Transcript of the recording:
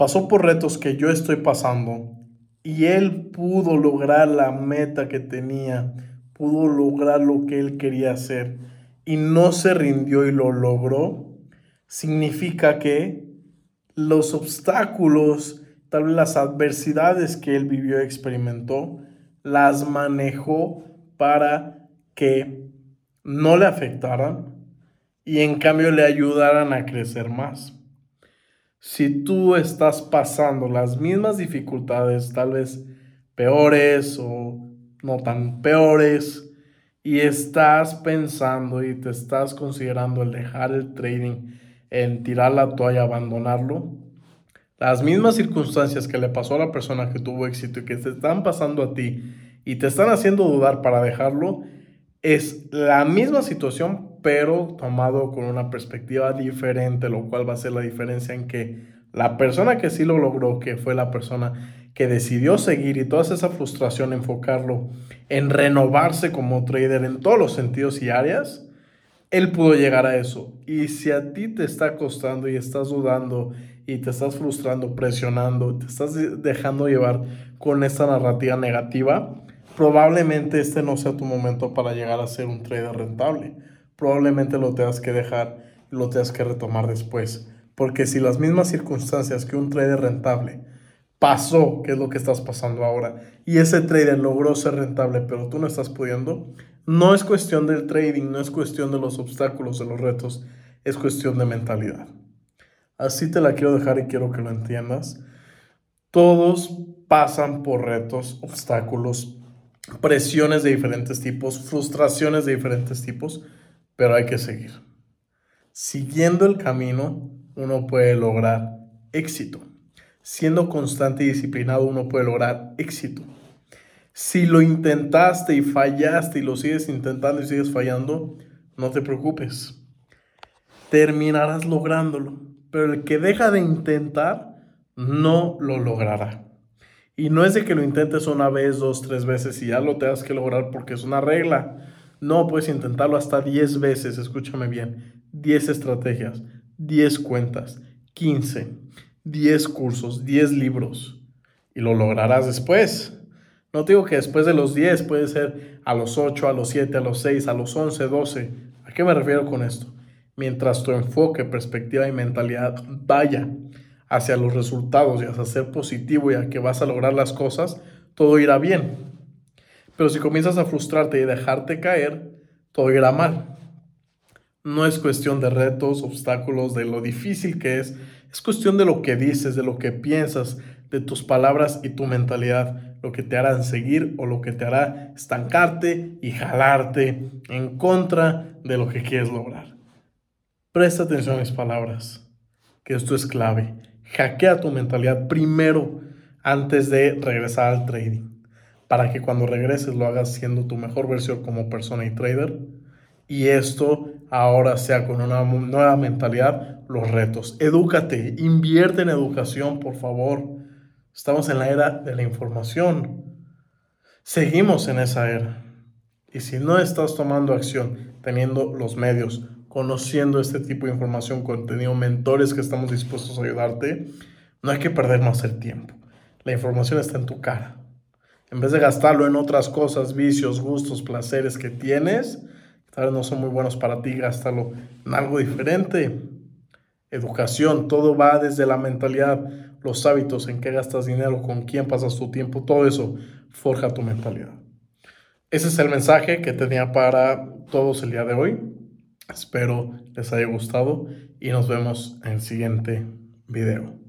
pasó por retos que yo estoy pasando y él pudo lograr la meta que tenía, pudo lograr lo que él quería hacer y no se rindió y lo logró, significa que los obstáculos, tal vez las adversidades que él vivió y experimentó, las manejó para que no le afectaran y en cambio le ayudaran a crecer más. Si tú estás pasando las mismas dificultades, tal vez peores o no tan peores, y estás pensando y te estás considerando el dejar el trading, en tirar la toalla, abandonarlo, las mismas circunstancias que le pasó a la persona que tuvo éxito y que te están pasando a ti y te están haciendo dudar para dejarlo, es la misma situación, pero tomado con una perspectiva diferente, lo cual va a ser la diferencia en que la persona que sí lo logró, que fue la persona que decidió seguir y toda esa frustración enfocarlo en renovarse como trader en todos los sentidos y áreas, él pudo llegar a eso. Y si a ti te está costando y estás dudando y te estás frustrando, presionando, te estás dejando llevar con esta narrativa negativa, probablemente este no sea tu momento para llegar a ser un trader rentable. Probablemente lo tengas que dejar y lo tengas que retomar después. Porque si las mismas circunstancias que un trader rentable pasó, que es lo que estás pasando ahora, y ese trader logró ser rentable, pero tú no estás pudiendo, no es cuestión del trading, no es cuestión de los obstáculos, de los retos, es cuestión de mentalidad. Así te la quiero dejar y quiero que lo entiendas. Todos pasan por retos, obstáculos, presiones de diferentes tipos, frustraciones de diferentes tipos, pero hay que seguir. Siguiendo el camino, uno puede lograr éxito. Siendo constante y disciplinado, uno puede lograr éxito. Si lo intentaste y fallaste y lo sigues intentando y sigues fallando, no te preocupes. Terminarás lográndolo. Pero el que deja de intentar, no lo logrará. Y no es de que lo intentes una vez, dos, tres veces y ya lo tengas que lograr porque es una regla. No, puedes intentarlo hasta 10 veces, escúchame bien. 10 estrategias, 10 cuentas, 15, 10 cursos, 10 libros. Y lo lograrás después. No digo que después de los 10 puede ser a los 8, a los 7, a los 6, a los 11, 12. ¿A qué me refiero con esto? Mientras tu enfoque, perspectiva y mentalidad vaya hacia los resultados y hacia ser positivo y a que vas a lograr las cosas, todo irá bien. Pero si comienzas a frustrarte y dejarte caer, todo irá mal. No es cuestión de retos, obstáculos, de lo difícil que es, es cuestión de lo que dices, de lo que piensas, de tus palabras y tu mentalidad, lo que te hará seguir o lo que te hará estancarte y jalarte en contra de lo que quieres lograr. Presta atención a mis palabras, que esto es clave. Hackea tu mentalidad primero antes de regresar al trading, para que cuando regreses lo hagas siendo tu mejor versión como persona y trader. Y esto ahora sea con una nueva mentalidad, los retos. Edúcate, invierte en educación, por favor. Estamos en la era de la información. Seguimos en esa era. Y si no estás tomando acción, teniendo los medios, conociendo este tipo de información, contenido, mentores que estamos dispuestos a ayudarte, no hay que perder más el tiempo. La información está en tu cara. En vez de gastarlo en otras cosas, vicios, gustos, placeres que tienes, tal vez no son muy buenos para ti, gástalo en algo diferente. Educación, todo va desde la mentalidad, los hábitos, en qué gastas dinero, con quién pasas tu tiempo, todo eso forja tu mentalidad. Ese es el mensaje que tenía para todos el día de hoy. Espero les haya gustado y nos vemos en el siguiente video.